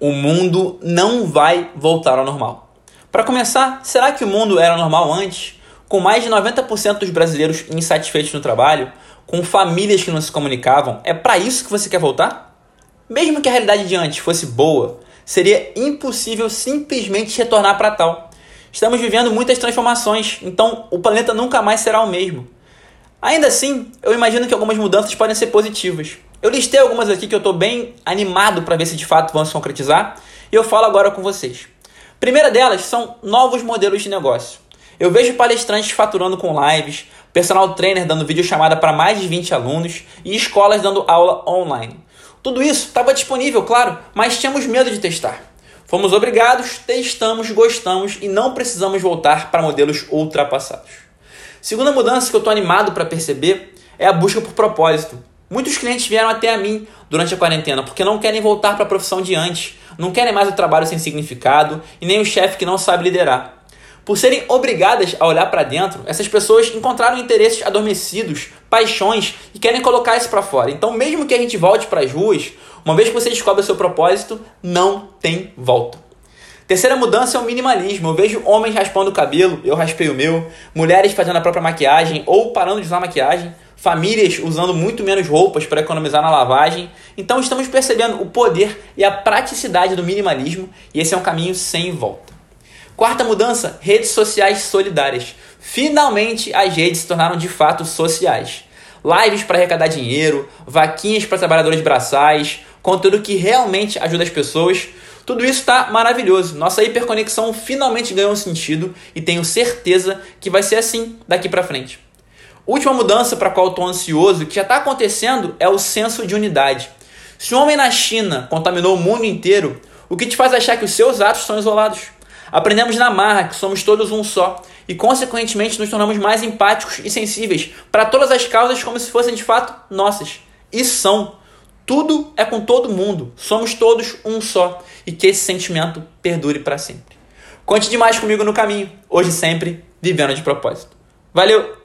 o mundo não vai voltar ao normal. Para começar, será que o mundo era normal antes? Com mais de 90% dos brasileiros insatisfeitos no trabalho, com famílias que não se comunicavam, é para isso que você quer voltar? Mesmo que a realidade de antes fosse boa, seria impossível simplesmente retornar para tal. Estamos vivendo muitas transformações, então o planeta nunca mais será o mesmo. Ainda assim, eu imagino que algumas mudanças podem ser positivas. Eu listei algumas aqui que eu estou bem animado para ver se de fato vão se concretizar e eu falo agora com vocês. Primeira delas são novos modelos de negócio. Eu vejo palestrantes faturando com lives, personal trainer dando videochamada para mais de 20 alunos e escolas dando aula online. Tudo isso estava disponível, claro, mas tínhamos medo de testar. Fomos obrigados, testamos, gostamos e não precisamos voltar para modelos ultrapassados. Segunda mudança que eu estou animado para perceber é a busca por propósito. Muitos clientes vieram até a mim durante a quarentena porque não querem voltar para a profissão de antes, não querem mais o trabalho sem significado e nem o chefe que não sabe liderar. Por serem obrigadas a olhar para dentro, essas pessoas encontraram interesses adormecidos, paixões e querem colocar isso para fora. Então, mesmo que a gente volte para as ruas, uma vez que você descobre o seu propósito, não tem volta. Terceira mudança é o minimalismo. Eu vejo homens raspando o cabelo, eu raspei o meu, mulheres fazendo a própria maquiagem ou parando de usar maquiagem, famílias usando muito menos roupas para economizar na lavagem. Então estamos percebendo o poder e a praticidade do minimalismo e esse é um caminho sem volta. Quarta mudança, redes sociais solidárias. Finalmente as redes se tornaram de fato sociais. Lives para arrecadar dinheiro, vaquinhas para trabalhadores braçais, conteúdo que realmente ajuda as pessoas tudo isso está maravilhoso. Nossa hiperconexão finalmente ganhou um sentido e tenho certeza que vai ser assim daqui para frente. Última mudança para a qual estou ansioso, que já está acontecendo, é o senso de unidade. Se um homem na China contaminou o mundo inteiro, o que te faz achar que os seus atos são isolados? Aprendemos na marra que somos todos um só e, consequentemente, nos tornamos mais empáticos e sensíveis para todas as causas como se fossem de fato nossas. E são. Tudo é com todo mundo. Somos todos um só. E que esse sentimento perdure para sempre. Conte demais comigo no caminho. Hoje sempre, vivendo de propósito. Valeu!